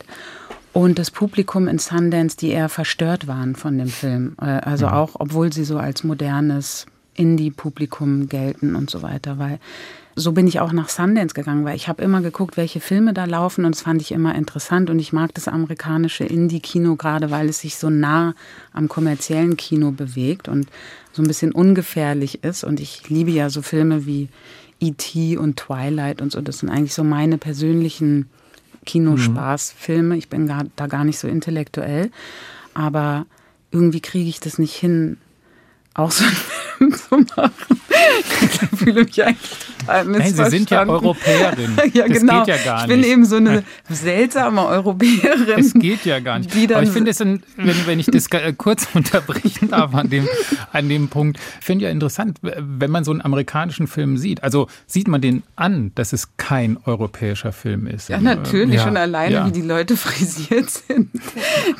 und das Publikum in Sundance, die eher verstört waren von dem Film. Äh, also mhm. auch, obwohl sie so als modernes Indie-Publikum gelten und so weiter, weil so bin ich auch nach Sundance gegangen, weil ich habe immer geguckt, welche Filme da laufen und das fand ich immer interessant und ich mag das amerikanische Indie-Kino gerade, weil es sich so nah am kommerziellen Kino bewegt und so ein bisschen ungefährlich ist und ich liebe ja so Filme wie E.T. und Twilight und so, das sind eigentlich so meine persönlichen Kinospaßfilme. Ich bin gar, da gar nicht so intellektuell, aber irgendwie kriege ich das nicht hin, auch so Film zu machen. Ich fühle mich eigentlich total Nein, Sie sind ja Europäerin. ja, das genau. geht ja gar ich bin nicht. eben so eine seltsame Europäerin. Es geht ja gar nicht. Aber ich finde es, wenn, wenn ich das ga- kurz unterbrechen darf an dem, an dem Punkt, finde ja interessant, wenn man so einen amerikanischen Film sieht. Also sieht man den an, dass es kein europäischer Film ist. Ja, natürlich, Ja, schon alleine, ja. wie die Leute frisiert sind.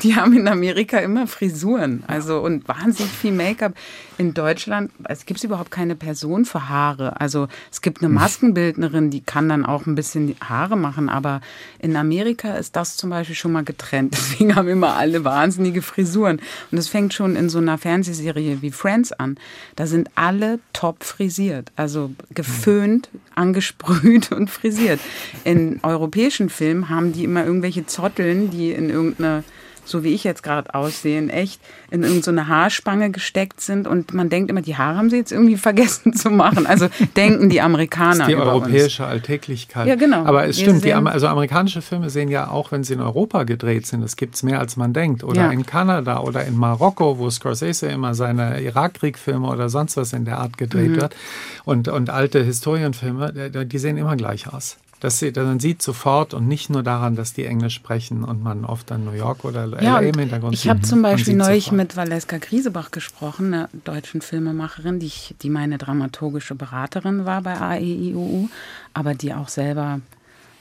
Die haben in Amerika immer Frisuren. Also und wahnsinnig viel Make-up. In Deutschland, es gibt überhaupt keine Person für Haare. Also es gibt eine Maskenbildnerin, die kann dann auch ein bisschen Haare machen, aber in Amerika ist das zum Beispiel schon mal getrennt. Deswegen haben immer alle wahnsinnige Frisuren. Und es fängt schon in so einer Fernsehserie wie Friends an. Da sind alle top frisiert. Also geföhnt, angesprüht und frisiert. In europäischen Filmen haben die immer irgendwelche Zotteln, die in irgendeine, so wie ich jetzt gerade aussehe, in echt, in irgendeine Haarspange gesteckt sind. Und man denkt immer, die Haare haben sie jetzt irgendwie vergessen zu machen. Also denken die Amerikaner die über europäische Alltäglichkeit. Ja, genau. Aber es stimmt, die, also amerikanische Filme sehen ja auch, wenn sie in Europa gedreht sind, das gibt es mehr als man denkt. Oder Ja. in Kanada oder in Marokko, wo Scorsese immer seine Irakkriegfilme oder sonst was in der Art gedreht Mhm. wird. Und, und alte Historienfilme, die- die sehen immer gleich aus. Das sieht, man sieht sofort und nicht nur daran, dass die Englisch sprechen und man oft dann New York oder Ja, LA und im Hintergrund ich habe zum Beispiel neulich sofort. mit Valeska Griesebach gesprochen, einer deutschen Filmemacherin, die, ich, die meine dramaturgische Beraterin war bei AEIUU, aber die auch selber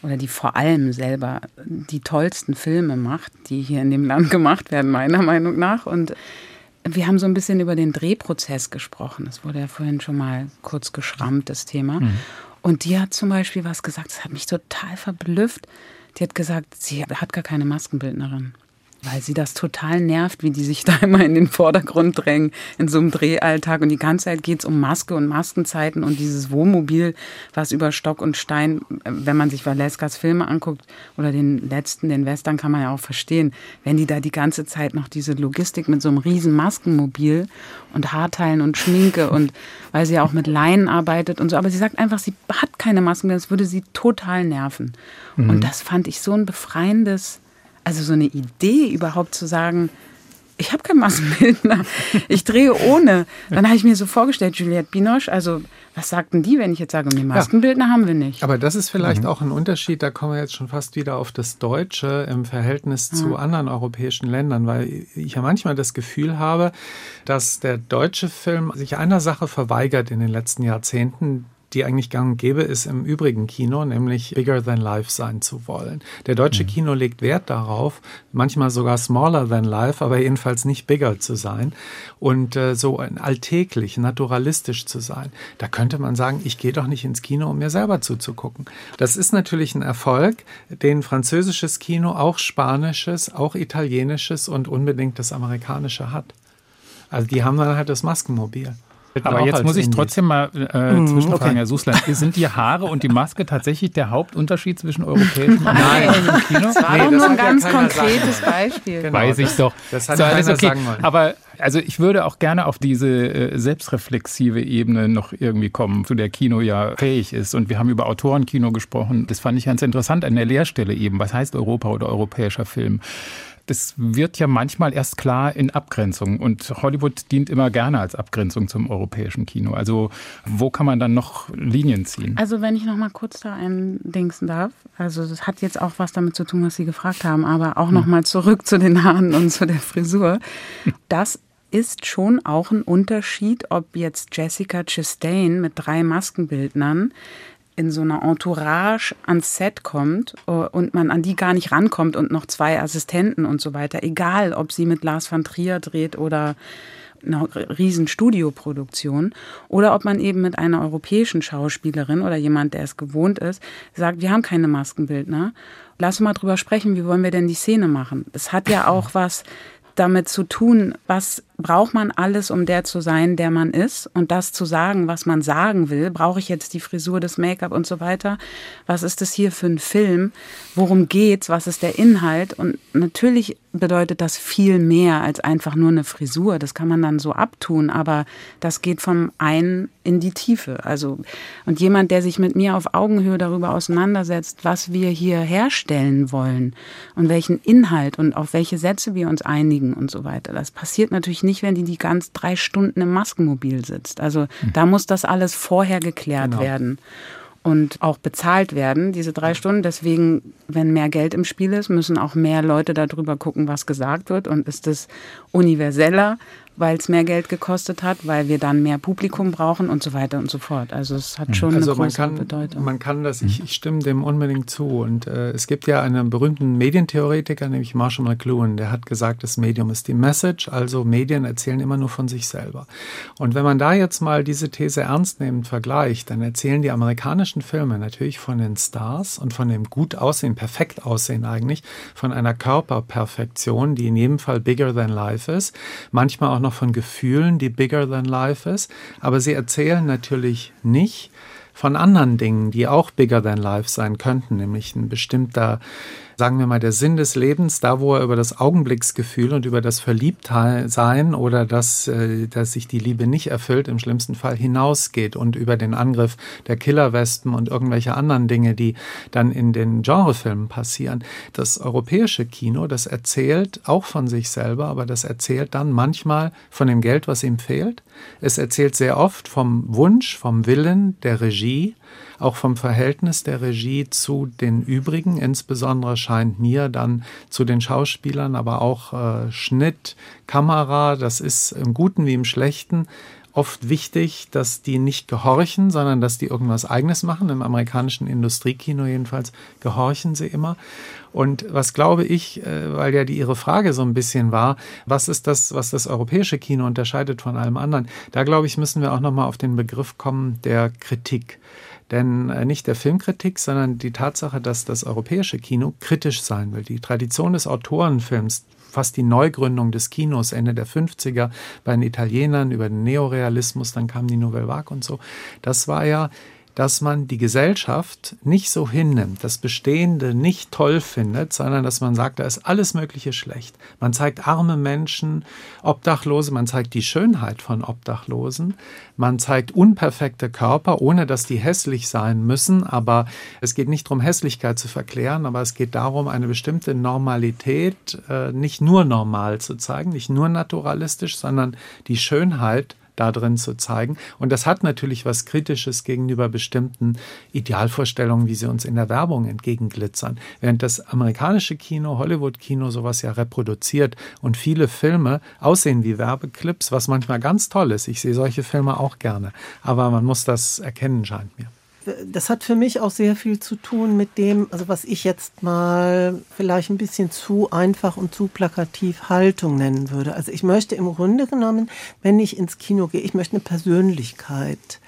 oder die vor allem selber die tollsten Filme macht, die hier in dem Land gemacht werden, meiner Meinung nach. Und wir haben so ein bisschen über den Drehprozess gesprochen. Das wurde ja vorhin schon mal kurz geschrammt, das Thema. Und die hat zum Beispiel was gesagt, das hat mich total verblüfft. Die hat gesagt, sie hat gar keine Maskenbildnerin. Weil sie das total nervt, wie die sich da immer in den Vordergrund drängen in so einem Drehalltag. Und die ganze Zeit geht es um Maske und Maskenzeiten und dieses Wohnmobil, was über Stock und Stein, äh, wenn man sich Valeskas Filme anguckt oder den letzten, den Western, kann man ja auch verstehen, wenn die da die ganze Zeit noch diese Logistik mit so einem riesen Maskenmobil und Haarteilen und Schminke und weil sie ja auch mit Leinen arbeitet und so. Aber sie sagt einfach, sie hat keine Masken, das würde sie total nerven. Und das fand ich so ein befreiendes also so eine Idee überhaupt zu sagen, ich habe keinen Maskenbildner, ich drehe ohne. Dann habe ich mir so vorgestellt, Juliette Binoche, also was sagten die, wenn ich jetzt sage, nee, Maskenbildner haben wir nicht. Aber das ist vielleicht Mhm. auch ein Unterschied, da kommen wir jetzt schon fast wieder auf das Deutsche im Verhältnis Mhm. zu anderen europäischen Ländern, weil ich ja manchmal das Gefühl habe, dass der deutsche Film sich einer Sache verweigert in den letzten Jahrzehnten, die eigentlich gang und gäbe ist im übrigen Kino, nämlich bigger than life sein zu wollen. Der deutsche Mhm. Kino legt Wert darauf, manchmal sogar smaller than life, aber jedenfalls nicht bigger zu sein und äh, so alltäglich, naturalistisch zu sein. Da könnte man sagen, ich gehe doch nicht ins Kino, um mir selber zuzugucken. Das ist natürlich ein Erfolg, den französisches Kino, auch spanisches, auch italienisches und unbedingt das amerikanische hat. Also die haben dann halt das Maskenmobil. Aber Auch jetzt als muss ich Indies. trotzdem mal äh, Mhm, zwischenfragen, okay. Herr Susland. Sind die Haare und die Maske tatsächlich der Hauptunterschied zwischen europäischem und amerikanischem Kino? Das war Nee, das nur ein ganz konkretes sagen Beispiel. Genau, Weiß ich das- doch. das hat so, alles keiner okay. sagen wollen. Aber also ich würde auch gerne auf diese äh, selbstreflexive Ebene noch irgendwie kommen, zu der Kino ja fähig ist. Und wir haben über Autorenkino gesprochen. Das fand ich ganz interessant an der Lehrstelle eben. Was heißt Europa oder europäischer Film? Das wird ja manchmal erst klar in Abgrenzung. Und Hollywood dient immer gerne als Abgrenzung zum europäischen Kino. Also wo kann man dann noch Linien ziehen? Also wenn ich noch mal kurz da eindingsen darf, also das hat jetzt auch was damit zu tun, was Sie gefragt haben, aber auch noch mal zurück zu den Haaren und zu der Frisur. Das ist schon auch ein Unterschied, ob jetzt Jessica Chastain mit drei Maskenbildnern in so einer Entourage ans Set kommt äh, und man an die gar nicht rankommt und noch zwei Assistenten und so weiter. Egal, ob sie mit Lars van Trier dreht oder eine riesen Studioproduktion oder ob man eben mit einer europäischen Schauspielerin oder jemand, der es gewohnt ist, sagt, wir haben keine Maskenbildner. Lass mal drüber sprechen, wie wollen wir denn die Szene machen? Es hat ja auch was damit zu tun, was braucht man alles, um der zu sein, der man ist und das zu sagen, was man sagen will? Brauche ich jetzt die Frisur, das Make-up und so weiter? Was ist das hier für ein Film? Worum geht's? Was ist der Inhalt? Und natürlich bedeutet das viel mehr als einfach nur eine Frisur. Das kann man dann so abtun, aber das geht vom einen in die Tiefe. Also, und jemand, der sich mit mir auf Augenhöhe darüber auseinandersetzt, was wir hier herstellen wollen und welchen Inhalt und auf welche Sätze wir uns einigen und so weiter. Das passiert natürlich nicht, wenn die die ganz drei Stunden im Maskenmobil sitzt. Also, mhm. da muss das alles vorher geklärt genau. werden und auch bezahlt werden, diese drei Stunden. Deswegen, wenn mehr Geld im Spiel ist, müssen auch mehr Leute darüber gucken, was gesagt wird. Und ist es universeller weil es mehr Geld gekostet hat, weil wir dann mehr Publikum brauchen und so weiter und so fort. Also es hat schon also eine große kann, Bedeutung. Man kann das, ich, ich stimme dem unbedingt zu. Und äh, es gibt ja einen berühmten Medientheoretiker, nämlich Marshall McLuhan, der hat gesagt, das Medium ist die Message, also Medien erzählen immer nur von sich selber. Und wenn man da jetzt mal diese These ernstnehmend vergleicht, dann erzählen die amerikanischen Filme natürlich von den Stars und von dem gut aussehen, perfekt aussehen eigentlich, von einer Körperperfektion, die in jedem Fall bigger than life ist, manchmal auch noch noch von Gefühlen, die bigger than life ist, aber sie erzählen natürlich nicht von anderen Dingen, die auch bigger than life sein könnten, nämlich ein bestimmter sagen wir mal, der Sinn des Lebens, da wo er über das Augenblicksgefühl und über das Verliebtsein oder dass, äh, dass sich die Liebe nicht erfüllt, im schlimmsten Fall hinausgeht und über den Angriff der Killerwespen und irgendwelche anderen Dinge, die dann in den Genrefilmen passieren. Das europäische Kino, das erzählt auch von sich selber, aber das erzählt dann manchmal von dem Geld, was ihm fehlt. Es erzählt sehr oft vom Wunsch, vom Willen der Regie, auch vom Verhältnis der Regie zu den übrigen. Insbesondere scheint mir dann zu den Schauspielern, aber auch äh, Schnitt, Kamera, das ist im Guten wie im Schlechten oft wichtig, dass die nicht gehorchen, sondern dass die irgendwas Eigenes machen. Im amerikanischen Industriekino jedenfalls gehorchen sie immer. Und was glaube ich, äh, weil ja die Ihre Frage so ein bisschen war, was ist das, was das europäische Kino unterscheidet von allem anderen? Da glaube ich, müssen wir auch nochmal auf den Begriff kommen der Kritik. Denn äh, nicht der Filmkritik, sondern die Tatsache, dass das europäische Kino kritisch sein will. Die Tradition des Autorenfilms, fast die Neugründung des Kinos Ende der 50er bei den Italienern über den Neorealismus, dann kam die Nouvelle Vague und so. Das war ja dass man die Gesellschaft nicht so hinnimmt, das Bestehende nicht toll findet, sondern dass man sagt, da ist alles Mögliche schlecht. Man zeigt arme Menschen, Obdachlose, man zeigt die Schönheit von Obdachlosen, man zeigt unperfekte Körper, ohne dass die hässlich sein müssen, aber es geht nicht darum, Hässlichkeit zu verklären, aber es geht darum, eine bestimmte Normalität äh, nicht nur normal zu zeigen, nicht nur naturalistisch, sondern die Schönheit da drin zu zeigen. Und das hat natürlich was Kritisches gegenüber bestimmten Idealvorstellungen, wie sie uns in der Werbung entgegenglitzern. Während das amerikanische Kino, Hollywood-Kino sowas ja reproduziert und viele Filme aussehen wie Werbeclips, was manchmal ganz toll ist. Ich sehe solche Filme auch gerne. Aber man muss das erkennen, scheint mir das hat für mich auch sehr viel zu tun mit dem, also was ich jetzt mal vielleicht ein bisschen zu einfach und zu plakativ Haltung nennen würde. Also ich möchte im Grunde genommen, wenn ich ins Kino gehe, ich möchte eine Persönlichkeit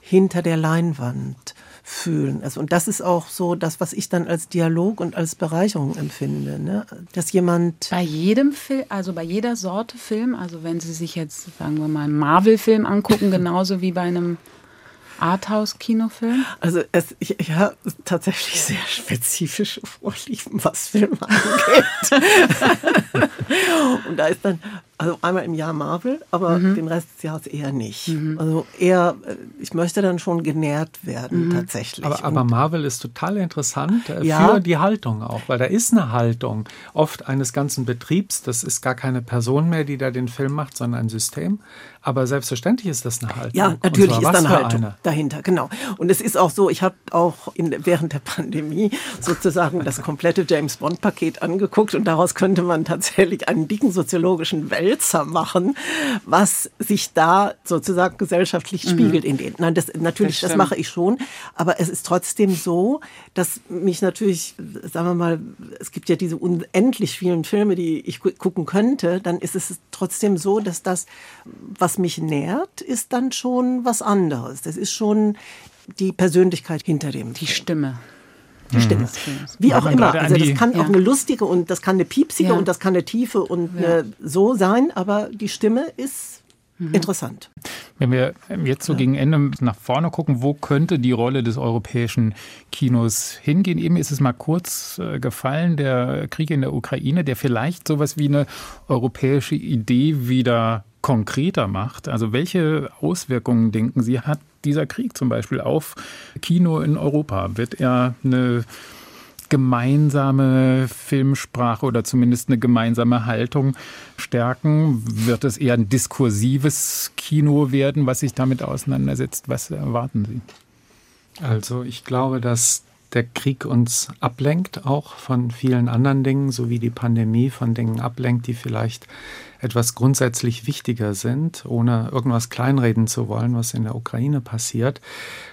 hinter der Leinwand fühlen. Also, und das ist auch so das, was ich dann als Dialog und als Bereicherung empfinde. Ne? Dass jemand. Bei jedem Film, also bei jeder Sorte Film, also wenn Sie sich jetzt, sagen wir mal, einen Marvel-Film angucken, genauso wie bei einem Arthouse-Kinofilm? Also es, ich, ich habe tatsächlich sehr spezifische Vorlieben, was Filme angeht. und da ist dann also einmal im Jahr Marvel, aber mhm. den Rest des Jahres eher nicht. Mhm. Also eher, äh, ich möchte dann schon genährt werden mhm. tatsächlich. Aber, aber, Marvel ist total interessant äh, ja. für die Haltung auch, weil da ist eine Haltung oft eines ganzen Betriebs. Das ist gar keine Person mehr, die da den Film macht, sondern ein System. Aber selbstverständlich ist das eine Haltung. Ja, natürlich ist da eine Haltung eine? dahinter, genau. Und es ist auch so, ich habe auch in, während der Pandemie sozusagen das komplette James Bond-Paket angeguckt und daraus könnte man tatsächlich einen dicken soziologischen Wälzer machen, was sich da sozusagen gesellschaftlich mhm. spiegelt in den. Nein, das natürlich, das, das mache ich schon, aber es ist trotzdem so, dass mich natürlich, sagen wir mal, es gibt ja diese unendlich vielen Filme, die ich gucken könnte, dann ist es trotzdem so, dass das, was mich nährt, ist dann schon was anderes. Das ist schon die Persönlichkeit hinter dem. Die Film. Stimme. Die Stimme. Wie auch immer. Also das kann auch eine lustige und das kann eine piepsige und das kann eine tiefe und eine so sein, aber die Stimme ist mhm. interessant. Wenn wir jetzt so gegen Ende nach vorne gucken, wo könnte die Rolle des europäischen Kinos hingehen? Eben ist es mal kurz äh, gefallen, der Krieg in der Ukraine, der vielleicht sowas wie eine europäische Idee wieder konkreter macht. Also welche Auswirkungen, denken Sie, hat dieser Krieg zum Beispiel auf Kino in Europa? Wird er eine gemeinsame Filmsprache oder zumindest eine gemeinsame Haltung stärken? Wird es eher ein diskursives Kino werden, was sich damit auseinandersetzt? Was erwarten Sie? Also ich glaube, dass der Krieg uns ablenkt, auch von vielen anderen Dingen, so wie die Pandemie von Dingen ablenkt, die vielleicht etwas grundsätzlich wichtiger sind, ohne irgendwas kleinreden zu wollen, was in der Ukraine passiert.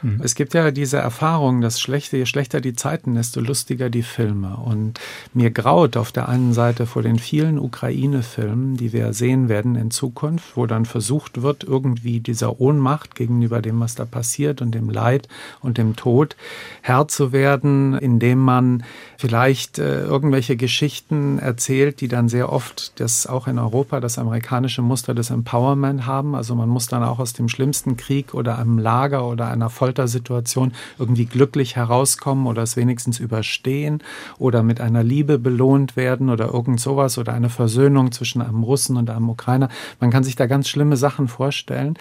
Mhm. Es gibt ja diese Erfahrung, dass schlechter, je schlechter die Zeiten, desto lustiger die Filme. Und mir graut auf der einen Seite vor den vielen Ukraine-Filmen, die wir sehen werden in Zukunft, wo dann versucht wird, irgendwie dieser Ohnmacht gegenüber dem, was da passiert und dem Leid und dem Tod Herr zu werden, indem man vielleicht äh, irgendwelche Geschichten erzählt, die dann sehr oft das auch in Europa das amerikanische Muster des Empowerment haben. Also man muss dann auch aus dem schlimmsten Krieg oder einem Lager oder einer Foltersituation irgendwie glücklich herauskommen oder es wenigstens überstehen oder mit einer Liebe belohnt werden oder irgend sowas oder eine Versöhnung zwischen einem Russen und einem Ukrainer. Man kann sich da ganz schlimme Sachen vorstellen.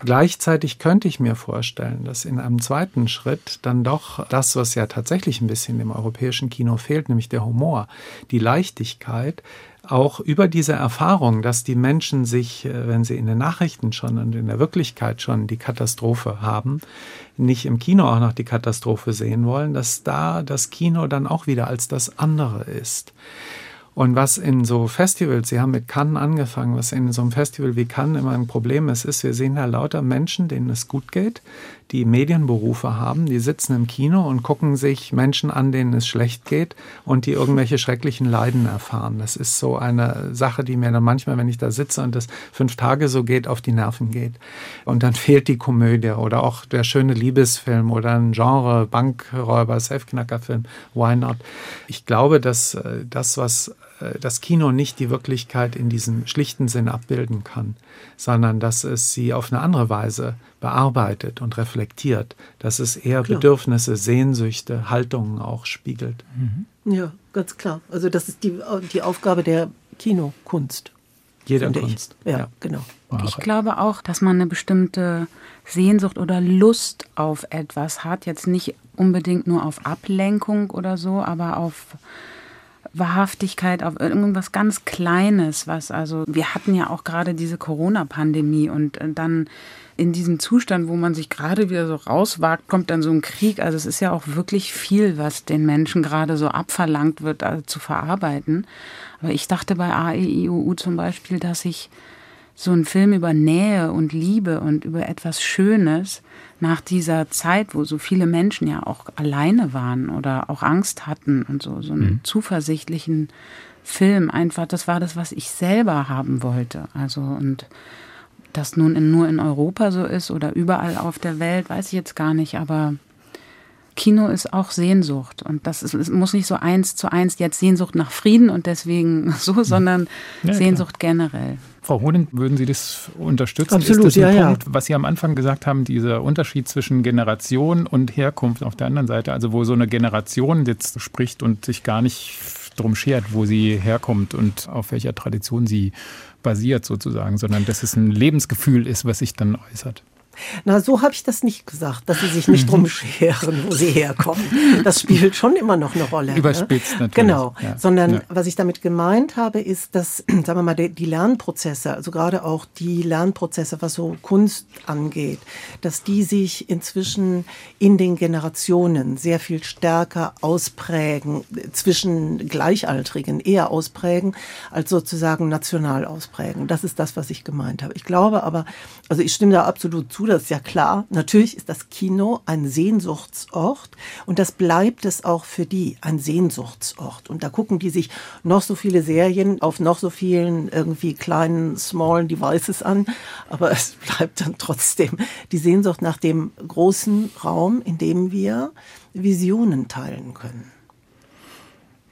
Gleichzeitig könnte ich mir vorstellen, dass in einem zweiten Schritt dann doch das, was ja tatsächlich ein bisschen im europäischen Kino fehlt, nämlich der Humor, die Leichtigkeit, auch über diese Erfahrung, dass die Menschen sich, äh, wenn sie in den Nachrichten schon und in der Wirklichkeit schon die Katastrophe haben, nicht im Kino auch noch die Katastrophe sehen wollen, dass da das Kino dann auch wieder als das andere ist. Und was in so Festivals, Sie haben mit Cannes angefangen, was in so einem Festival wie Cannes immer ein Problem ist, ist, wir sehen da lauter Menschen, denen es gut geht, die Medienberufe haben, die sitzen im Kino und gucken sich Menschen an, denen es schlecht geht und die irgendwelche schrecklichen Leiden erfahren. Das ist so eine Sache, die mir dann manchmal, wenn ich da sitze und das fünf Tage so geht, auf die Nerven geht. Und dann fehlt die Komödie oder auch der schöne Liebesfilm oder ein Genre, Bankräuber, Safeknackerfilm, why not? Ich glaube, dass äh, das, was das Kino nicht die Wirklichkeit in diesem schlichten Sinn abbilden kann, sondern dass es sie auf eine andere Weise bearbeitet und reflektiert, dass es eher klar. Bedürfnisse, Sehnsüchte, Haltungen auch spiegelt. Mhm. Ja, ganz klar. Also das ist die, die Aufgabe der Kinokunst. Jeder Kunst. Ja, ja, genau. Ich glaube auch, dass man eine bestimmte Sehnsucht oder Lust auf etwas hat. Jetzt nicht unbedingt nur auf Ablenkung oder so, aber auf Wahrhaftigkeit, auf irgendwas ganz Kleines, was also, wir hatten ja auch gerade diese Corona-Pandemie und äh, dann in diesem Zustand, wo man sich gerade wieder so rauswagt, kommt dann so ein Krieg. Also es ist ja auch wirklich viel, was den Menschen gerade so abverlangt wird, also zu verarbeiten. Aber ich dachte bei AEIOU zum Beispiel, dass ich so einen Film über Nähe und Liebe und über etwas Schönes nach dieser Zeit, wo so viele Menschen ja auch alleine waren oder auch Angst hatten und so, so einen mhm. zuversichtlichen Film einfach, das war das, was ich selber haben wollte. Also und das nun in, nur in Europa so ist oder überall auf der Welt, weiß ich jetzt gar nicht, aber Kino ist auch Sehnsucht und das ist, es muss nicht so eins zu eins jetzt Sehnsucht nach Frieden und deswegen so, sondern ja, Sehnsucht klar. generell. Frau Hohlen, würden Sie das unterstützen? Absolut, ist das ein ja, Punkt, ja. was Sie am Anfang gesagt haben, dieser Unterschied zwischen Generation und Herkunft auf der anderen Seite, also wo so eine Generation jetzt spricht und sich gar nicht drum schert, wo sie herkommt und auf welcher Tradition sie basiert sozusagen, sondern dass es ein Lebensgefühl ist, was sich dann äußert. Na, so habe ich das nicht gesagt, dass sie sich nicht drum scheren, wo sie herkommen. Das spielt schon immer noch eine Rolle. Überspitzt ne? natürlich. Genau, ja. sondern ja. was ich damit gemeint habe, ist, dass, sagen wir mal, die Lernprozesse, also gerade auch die Lernprozesse, was so Kunst angeht, dass die sich inzwischen in den Generationen sehr viel stärker ausprägen, zwischen Gleichaltrigen eher ausprägen, als sozusagen national ausprägen. Das ist das, was ich gemeint habe. Ich glaube aber, also ich stimme da absolut zu, das ist ja klar. Natürlich ist das Kino ein Sehnsuchtsort und das bleibt es auch für die, ein Sehnsuchtsort. Und da gucken die sich noch so viele Serien auf noch so vielen irgendwie kleinen, smallen Devices an, aber es bleibt dann trotzdem die Sehnsucht nach dem großen Raum, in dem wir Visionen teilen können.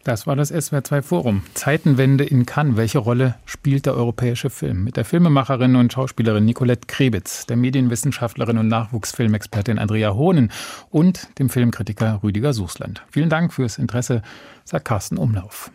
Das war das SWR2 Forum. Zeitenwende in Cannes. Welche Rolle spielt der europäische Film? Mit der Filmemacherin und Schauspielerin Nicolette Krebitz, der Medienwissenschaftlerin und Nachwuchsfilmexpertin Andrea Hohnen und dem Filmkritiker Rüdiger Suchsland. Vielen Dank fürs Interesse, sagt Carsten Umlauf.